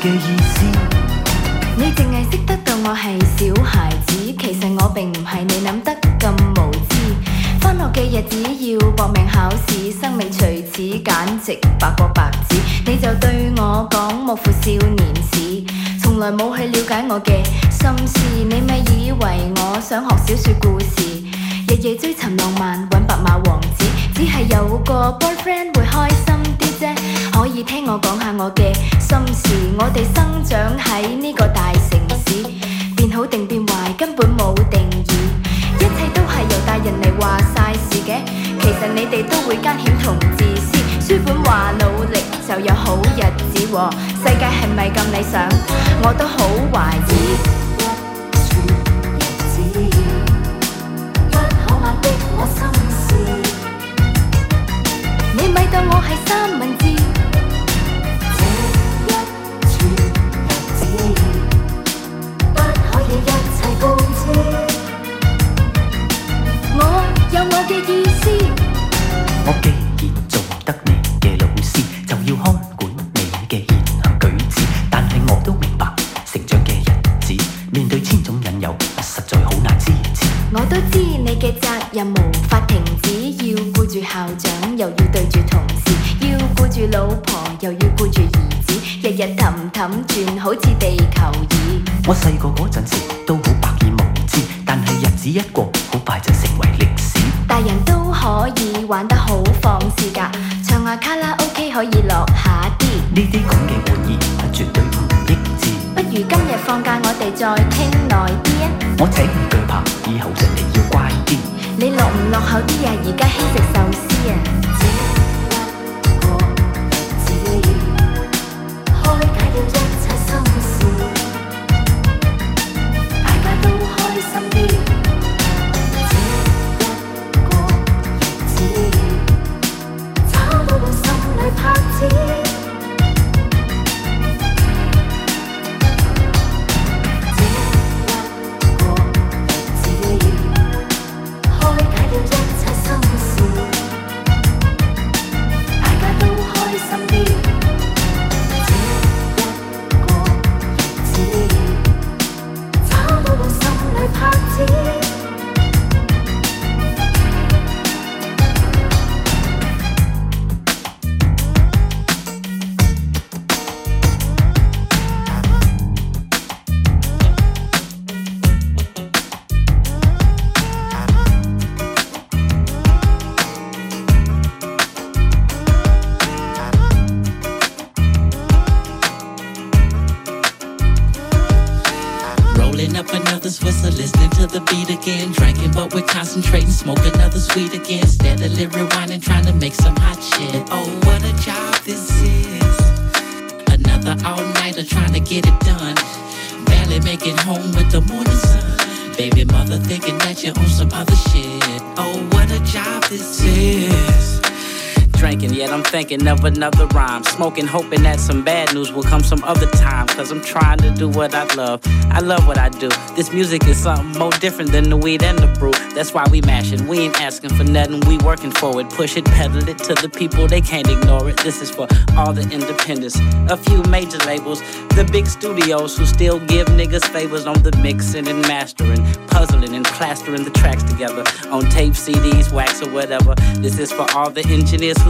嘅意思。你净系识得当我系小孩子，其实我并唔系你谂得咁无知。翻学嘅日子要搏命考试，生命随此简直白过白纸。你就对我讲莫负少年时，从来冇去了解我嘅心思。你咪以为我想学小说故事，日夜追寻浪漫，搵白马王子，只系有个 boyfriend 会开。你听我讲下我嘅心事我哋生长喺呢个大城市变好定变坏根本冇定义。一切都系由大人嚟话晒事嘅其实你哋都会加险同自私书本话努力就有好日子世界系咪咁理想？我都好怀疑。一口眼的我心事。你咪当我系三文治。一切共情我有我嘅意思我既然做得你嘅老师就要看管你嘅言行举止但系我都明白成长嘅日子面对千种引诱实在好难支持。我都知你嘅责任无法停止要顾住校长又要对住同事要顾住老婆又要顾住儿子日日氹氹转好似地球我细个嗰阵时都好百耳无知，但系日子一过，好快就成为历史。大人都可以玩得好放肆噶，唱下卡拉 OK 可以落下啲。呢啲咁嘅玩意，我绝对唔益智。不如今日放假，我哋再倾耐啲啊！我请唔惧怕，以后上嚟要乖啲。你落唔落后啲啊？而家轻。Sweet again. Steadily rewinding, trying to make some hot shit. Oh, what a job this is. Another all-nighter trying to get it done. Barely making home with the morning sun. Baby mother thinking that you're on some other shit. Oh, what a job this is drinking, yet I'm thinking of another rhyme. Smoking, hoping that some bad news will come some other time. Cause I'm trying to do what I love. I love what I do. This music is something more different than the weed and the brew. That's why we mashing. We ain't asking for nothing, we working for it. Push it, pedal it to the people, they can't ignore it. This is for all the independents. A few major labels, the big studios who still give niggas favors on the mixing and mastering, puzzling and plastering the tracks together on tape, CDs, wax, or whatever. This is for all the engineers who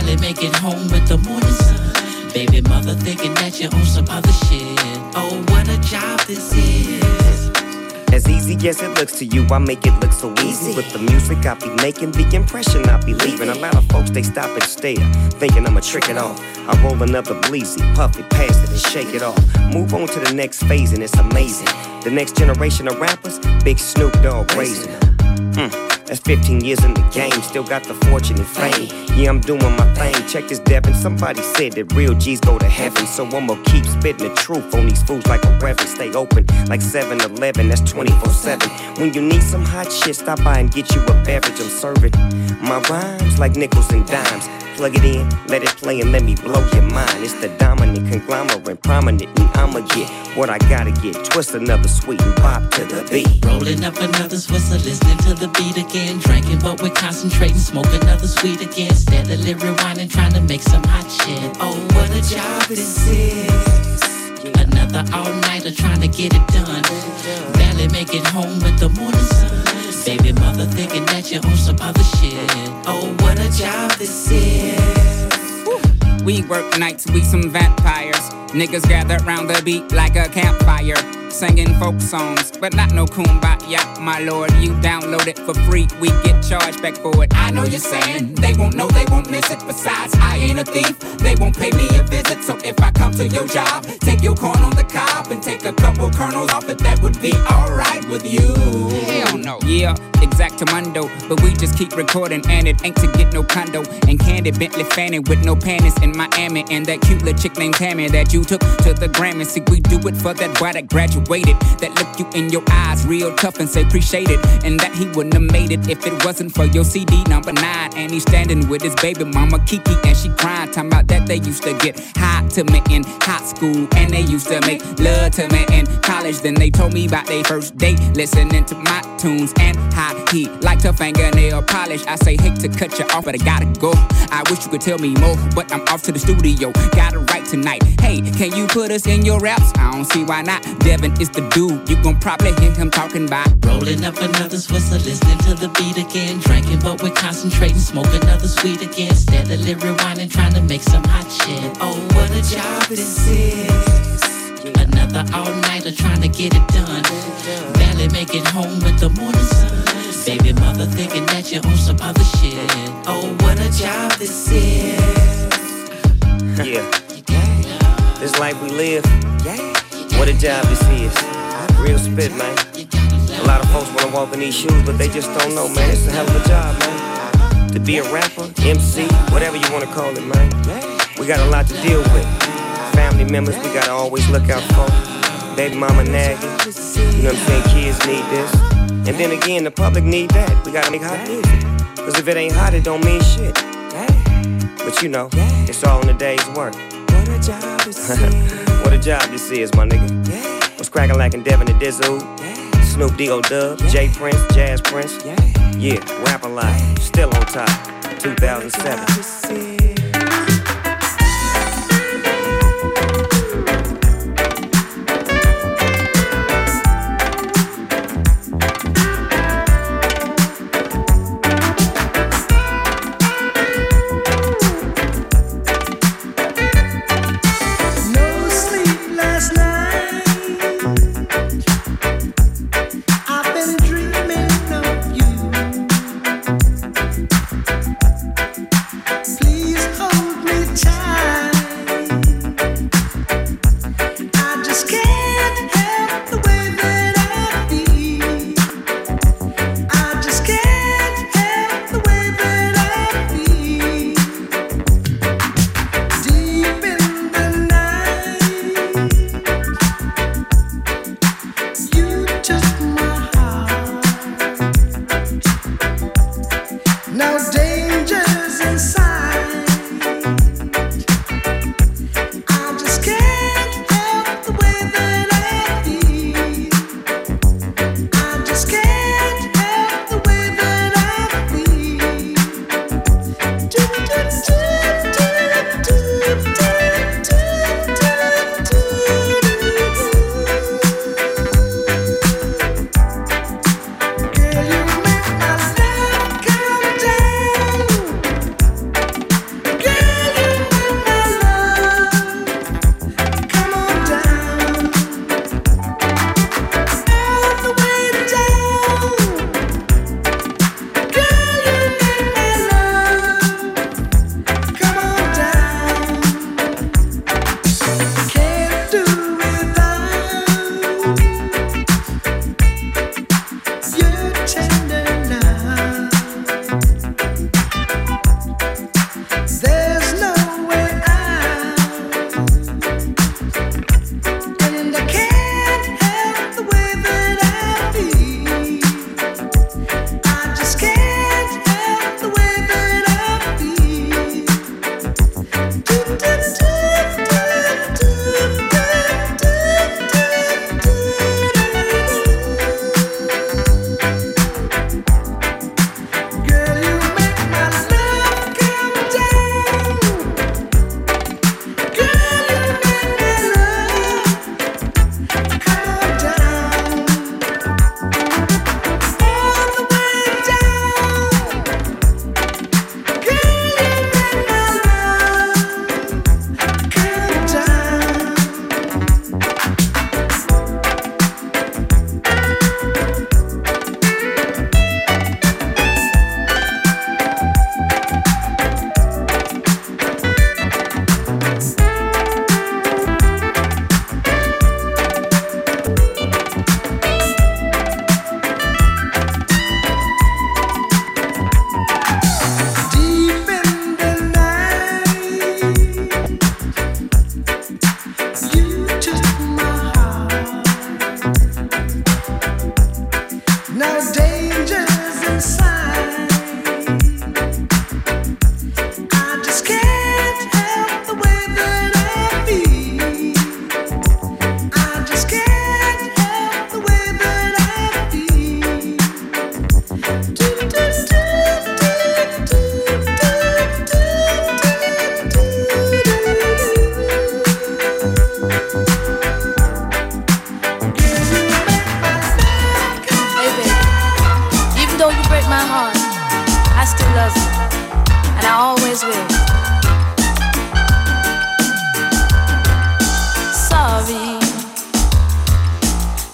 barely make it home with the morning sun. Baby mother thinking that you're on some other shit. Oh, what a job this is. As easy as it looks to you, I make it look so easy. With the music I be making, the impression I be leaving. A lot of folks they stop and stare, thinking I'ma trick it off. I roll another bleezy, puff it, pass it, and shake it off. Move on to the next phase, and it's amazing. The next generation of rappers, Big Snoop Dogg raising. Mm. That's 15 years in the game, still got the fortune and fame. Yeah, I'm doing my thing. Check this, Devin. Somebody said that real G's go to heaven. So I'ma keep spitting the truth on these fools like a reverend. Stay open like 7 Eleven, that's 24 7. When you need some hot shit, stop by and get you a beverage. I'm serving my rhymes like nickels and dimes. Plug it in, let it play, and let me blow your mind. It's the dominant conglomerate, prominent, and I'ma get what I gotta get. Twist another sweet and pop to the beat. Rolling up another Swisher, listening to the beat again. Drinking, but we're concentrating, smoke another sweet again. Steadily rewinding, trying to make some hot shit. Oh, what a job this is. Another all-nighter trying to get it done. Barely make it home with the morning sun. Baby mother thinking that you're on some other shit. Oh, what a job this is. We work nights, we some vampires. Niggas gather round the beat like a campfire singing folk songs, but not no kumbaya, my lord. You download it for free, we get charged back for it. I know you're saying they won't know, they won't miss it. Besides, I ain't a thief, they won't pay me a visit. So if I come to your job, take your corn on the cob and take a couple kernels off it, that would be alright with you. Hell no. Yeah, exactamundo, but we just keep recording and it ain't to get no condo. And candy Bentley Fanning with no panties in Miami, and that cute little chick named Tammy that you took to the Grammy. See, we do it for that boy that graduated. That look you in your eyes real tough and say appreciate it. And that he wouldn't have made it if it wasn't for your CD number nine. And he's standing with his baby mama Kiki and she crying. Talking about that they used to get hot to me in high school. And they used to make love to me in college. Then they told me about their first date. Listening to my tunes and how he liked her fingernail polish. I say, hate to cut you off, but I gotta go. I wish you could tell me more, but I'm off to the studio. Gotta write tonight. Hey, can you put us in your raps? I don't see why not. Devin is the dude. You gon' probably hear him talking about rolling up another Swisher, listening to the beat again. Drinking, but we're concentrating, smoke another sweet again. Steadily rewinding, trying to make some hot shit. Oh, what a job this is. Another all-nighter trying to get it done. Barely make it home with the morning sun. Baby mother thinking that you're on some other shit. Oh, what a job this is. Yeah. This life we live. Yeah. What a job this is. Real spit, man. A lot of folks wanna walk in these shoes, but they just don't know, man. It's a hell of a job, man. To be a rapper, MC, whatever you wanna call it, man. We got a lot to deal with. Family members, we gotta always look out for. Baby mama nagging. You know what I'm saying? Kids need this. And then again, the public need that. We gotta make hot music. Cause if it ain't hot, it don't mean shit. But you know, it's all in the day's work. What a job this is. What a job this is, my nigga. What's cracking like in Devin and Dizzle? Snoop D.O. Dub. J Prince, Jazz Prince. Yeah, yeah Rap-A-Lot. Still on top. 2007.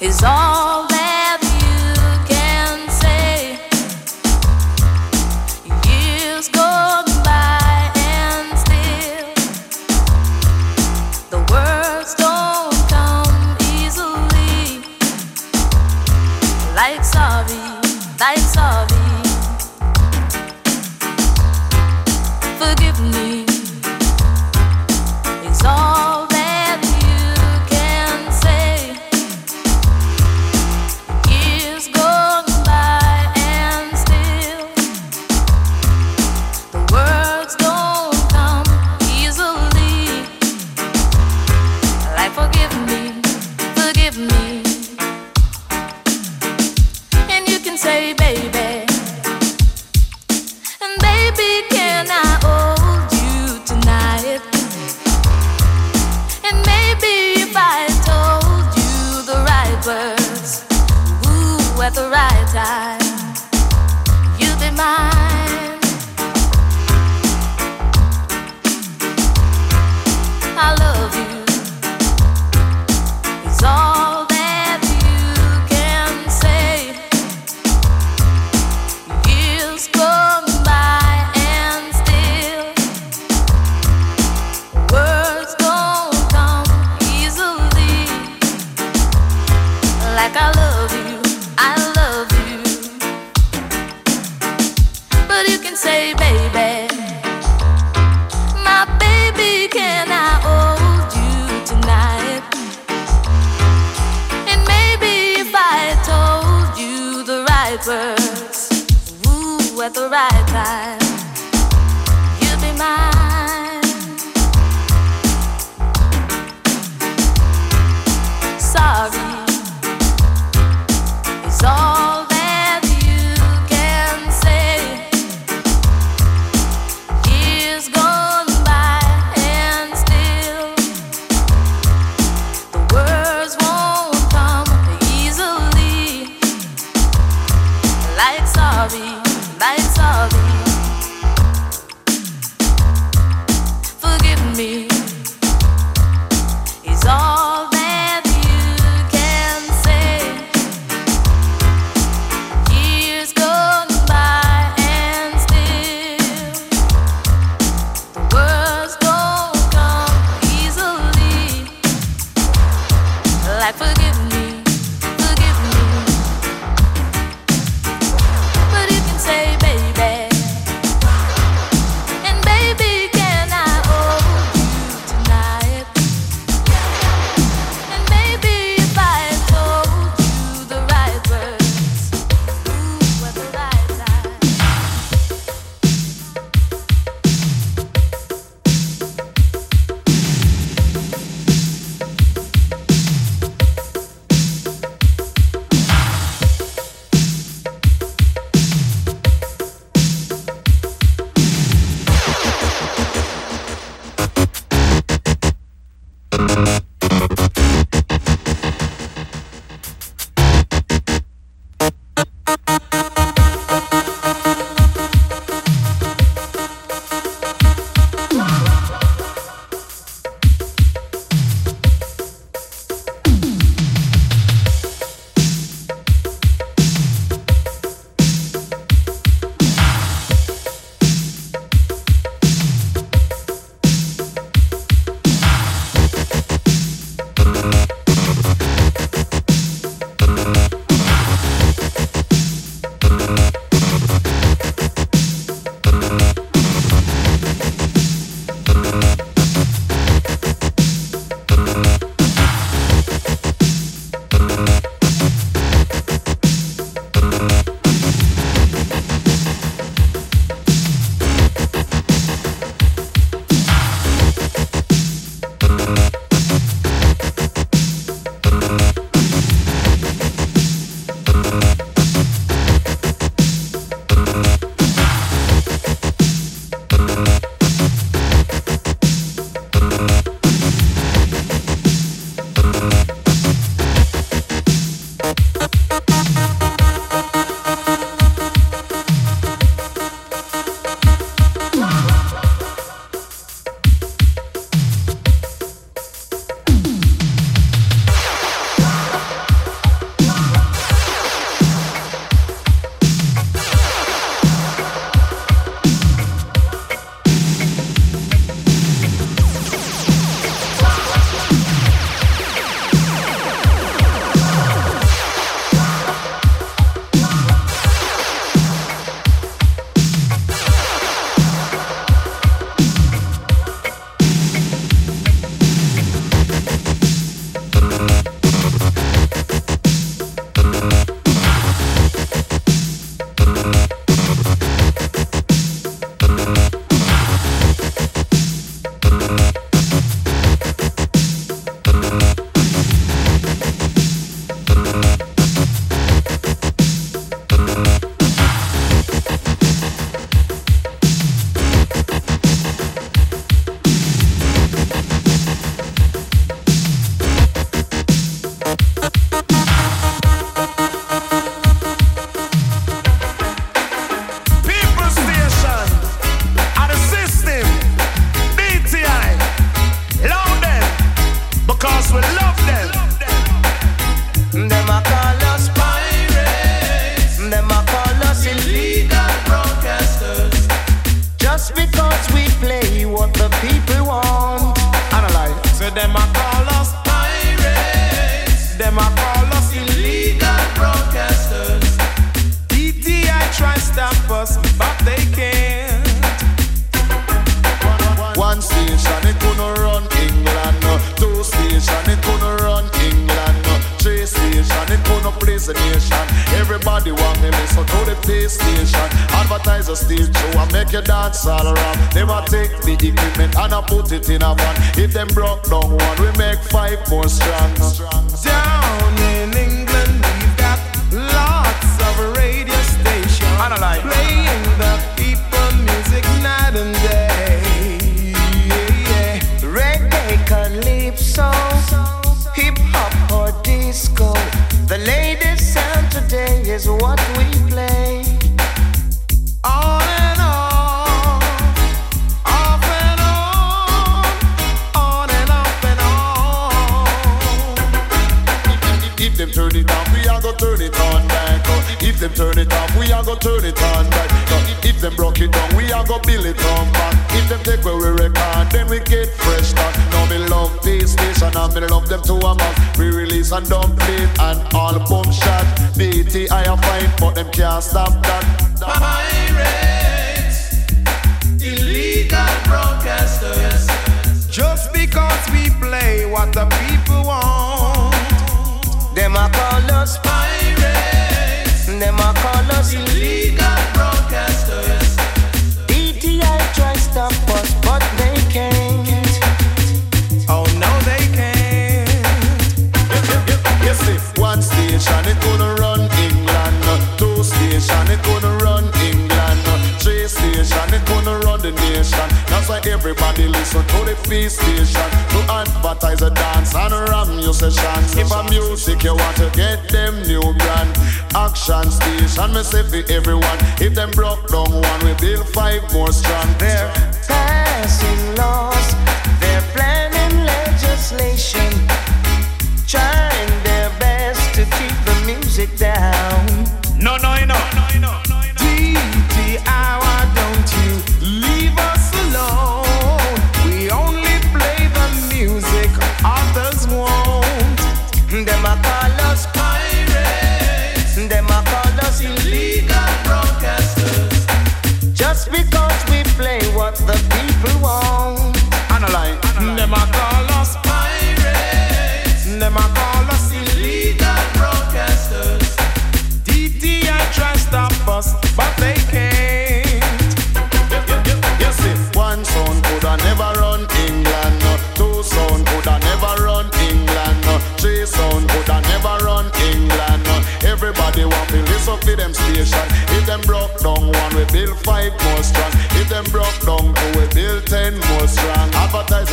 is all you them broke down one, we make five more strong. Down in England, we've got lots of radio stations. Playing the turn it off, we are gonna turn it on back. Uh, If them broke it down, we are gonna build it on back. If them take where we record, then we get fresh start. Now me love this station and me love them to a man. We release and dump it and all boom shot. DTI a fight, but them can't stop that. Pirates, illegal broadcasters. Just because we play what the people want. Them a call us Pirates, them a call us illegal broadcasters. Everybody listen to the feast station to advertise a dance and ram your sessions. If a music you want to get them new brand, action station me say for everyone. If them broke down one, we build five more strong. They're passing laws,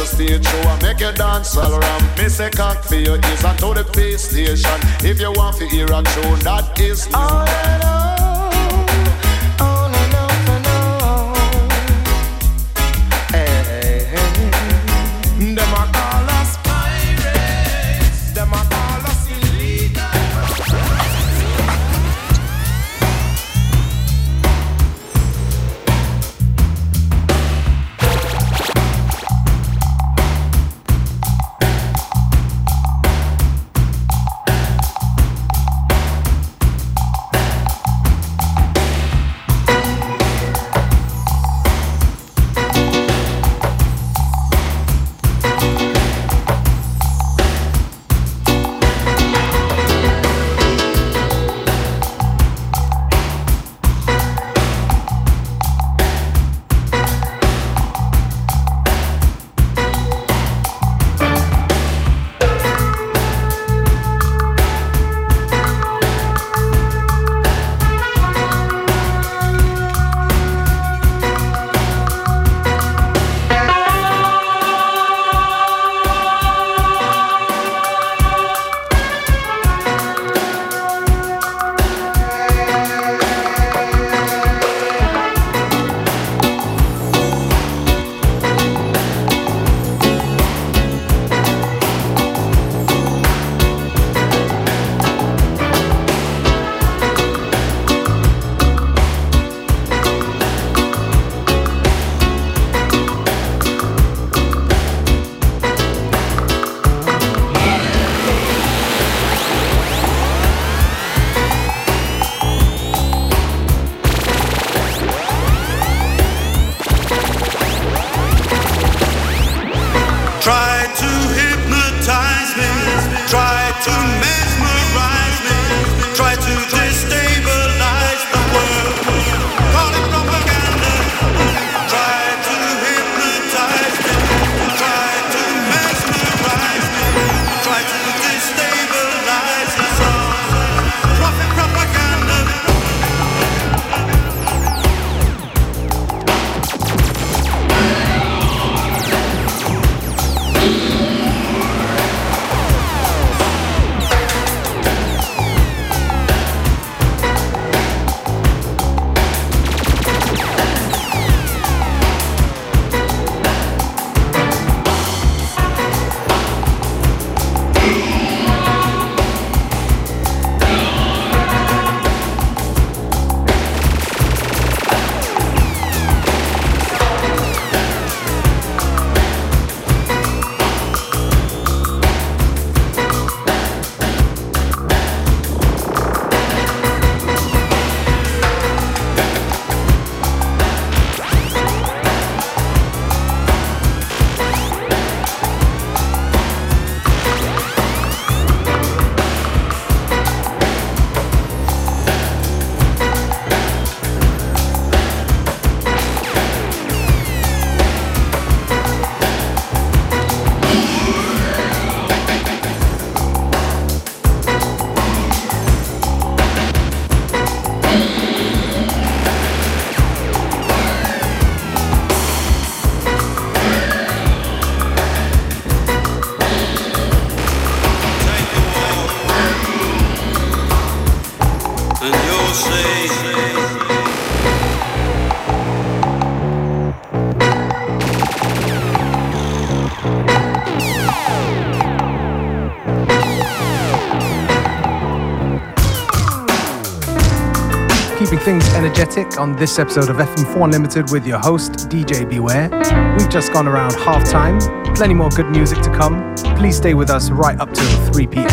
A stage show and make you dance all around. Me say cock for your ears and to the pay station. If you want to hear a tune, that is new. On on this episode of FM4 Unlimited with your host, DJ Beware. We've just gone around half time. Plenty more good music to come. Please stay with us right up till 3 p.m.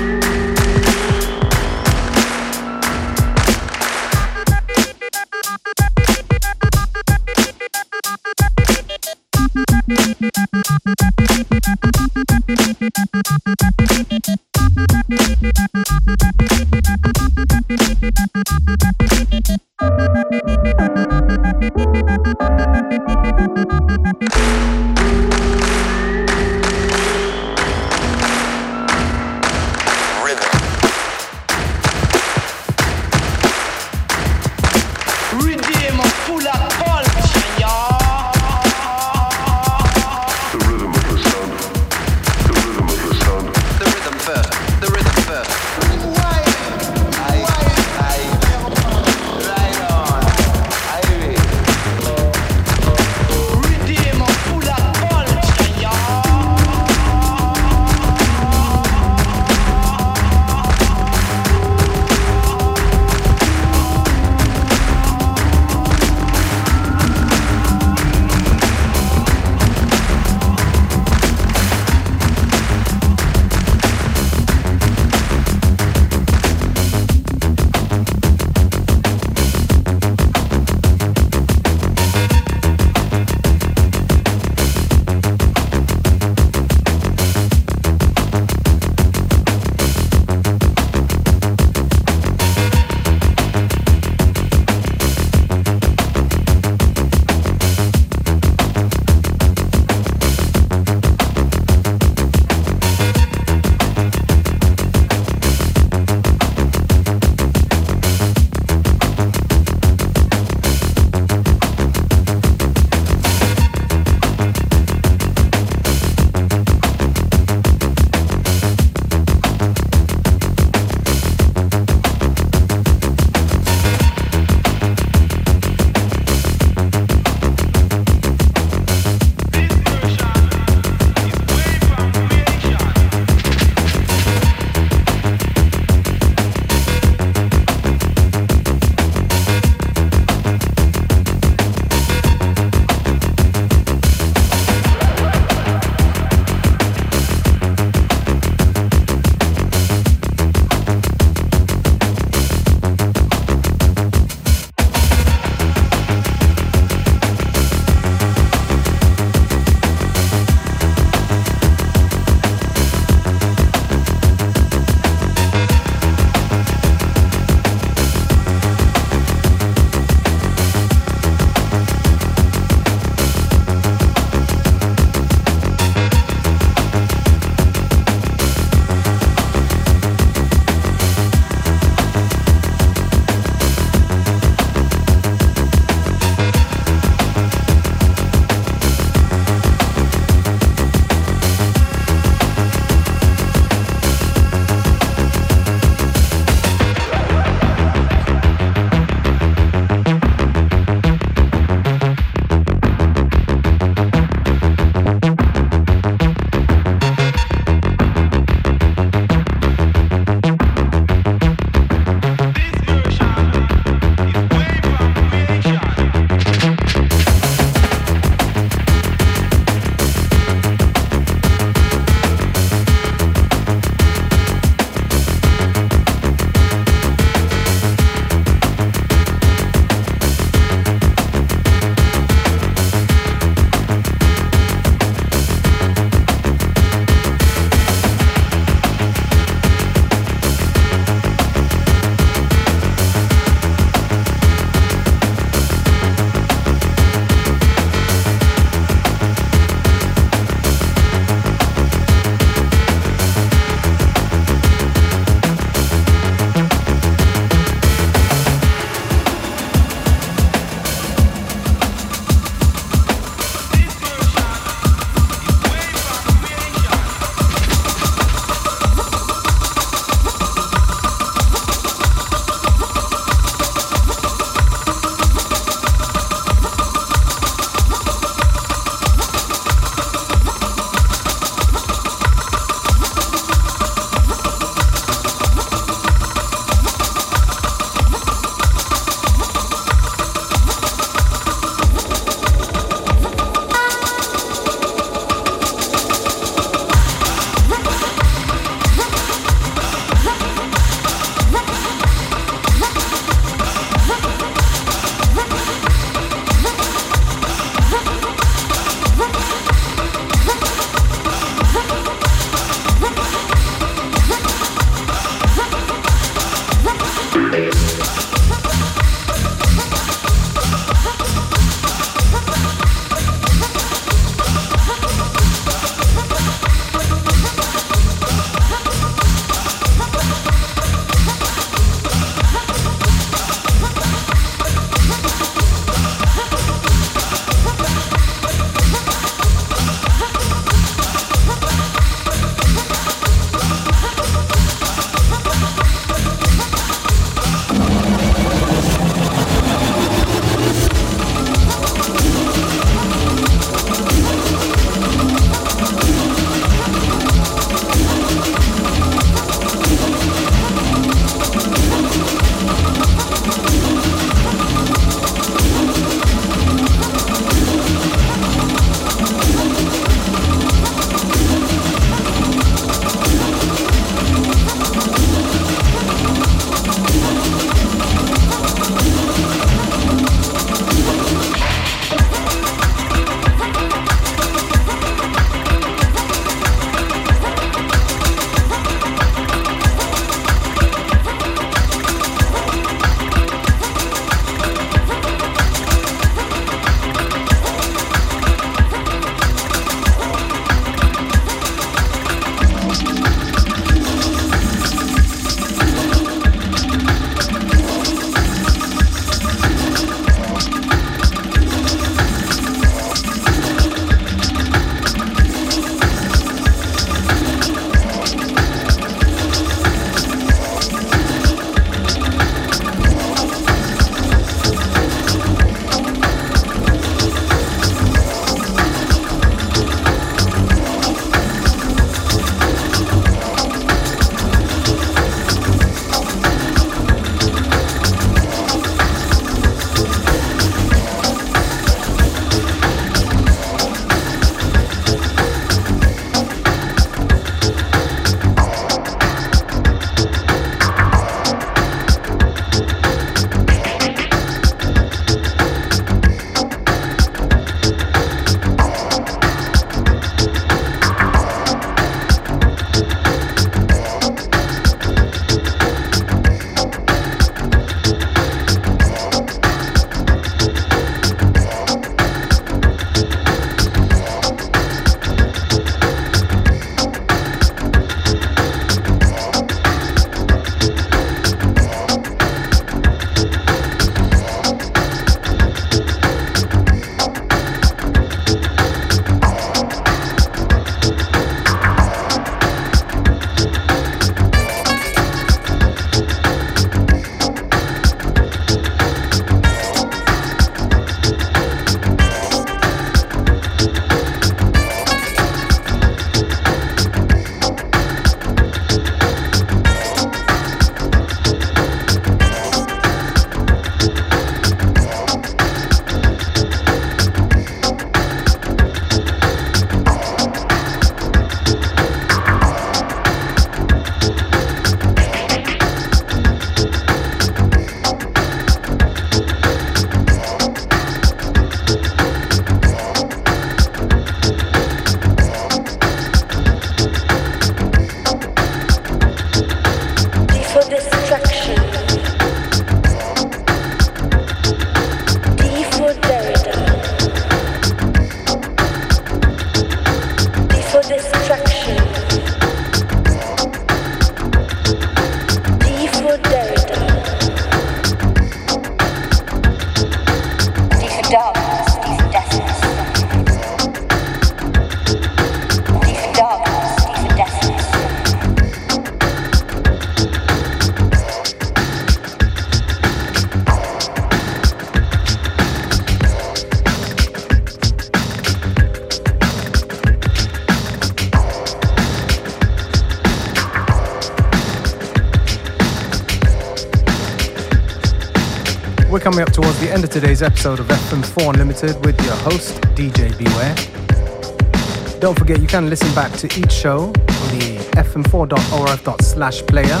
Don't forget you can listen back to each show on the fm4.orf.slash player.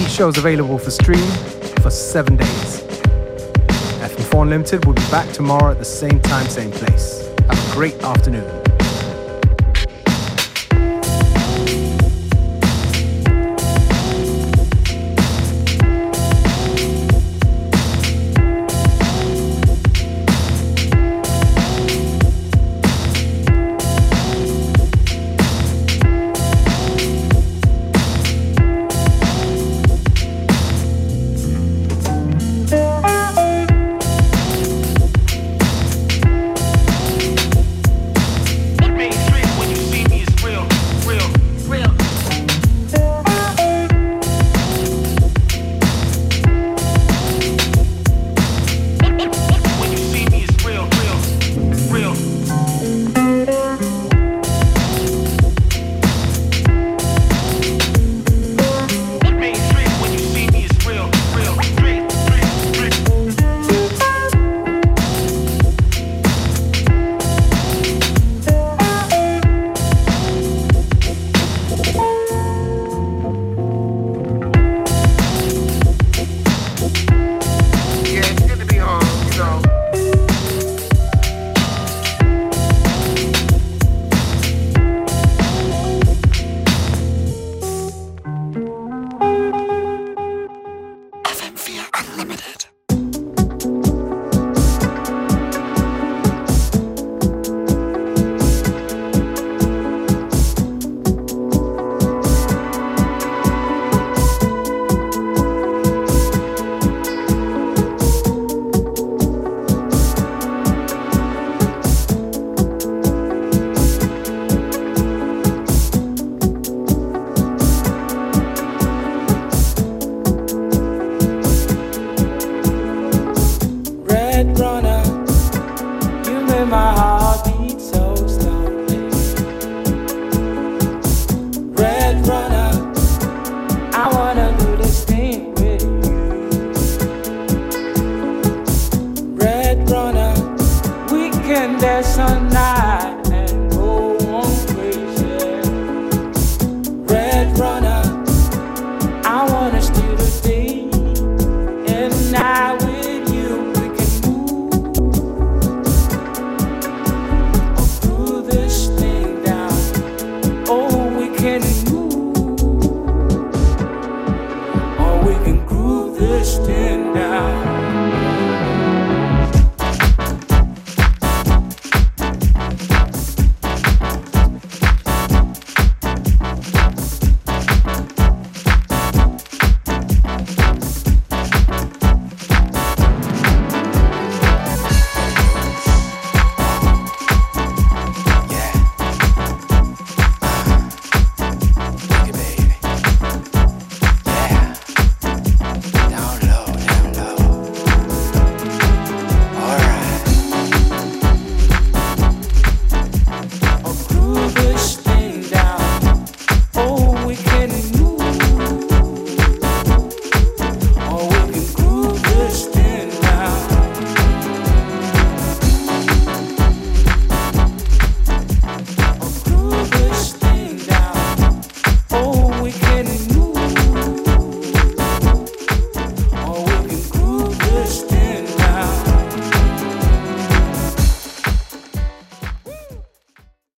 Each show is available for stream for seven days. FM4 Unlimited will be back tomorrow at the same time, same place. Have a great afternoon.